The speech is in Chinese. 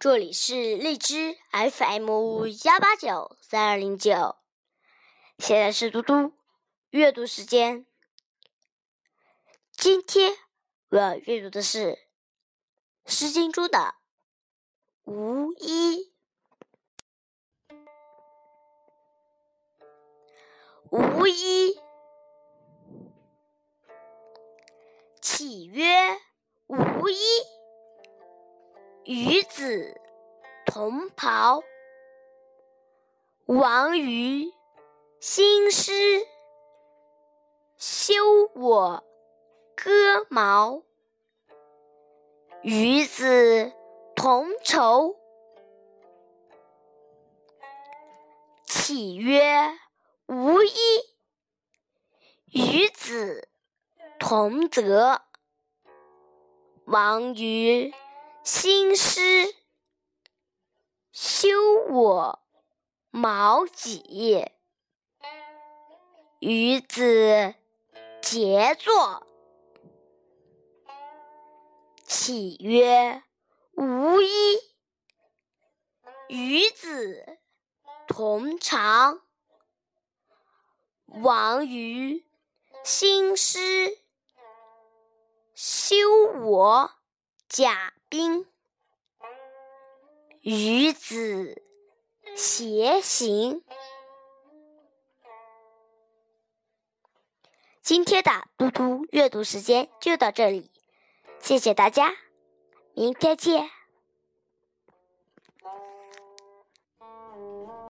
这里是荔枝 FM 幺八九三二零九，现在是嘟嘟阅读时间。今天我要阅读的是《诗经》中的“无衣”。无衣，岂曰无衣？与子同袍，王于兴师，修我戈矛。与子同仇，岂曰无衣？与子同泽，王于。新师，修我矛戟。与子偕作，岂曰无衣？与子同裳，王于兴师，修我甲。冰与子偕行。今天的嘟嘟阅读时间就到这里谢谢大家明天见。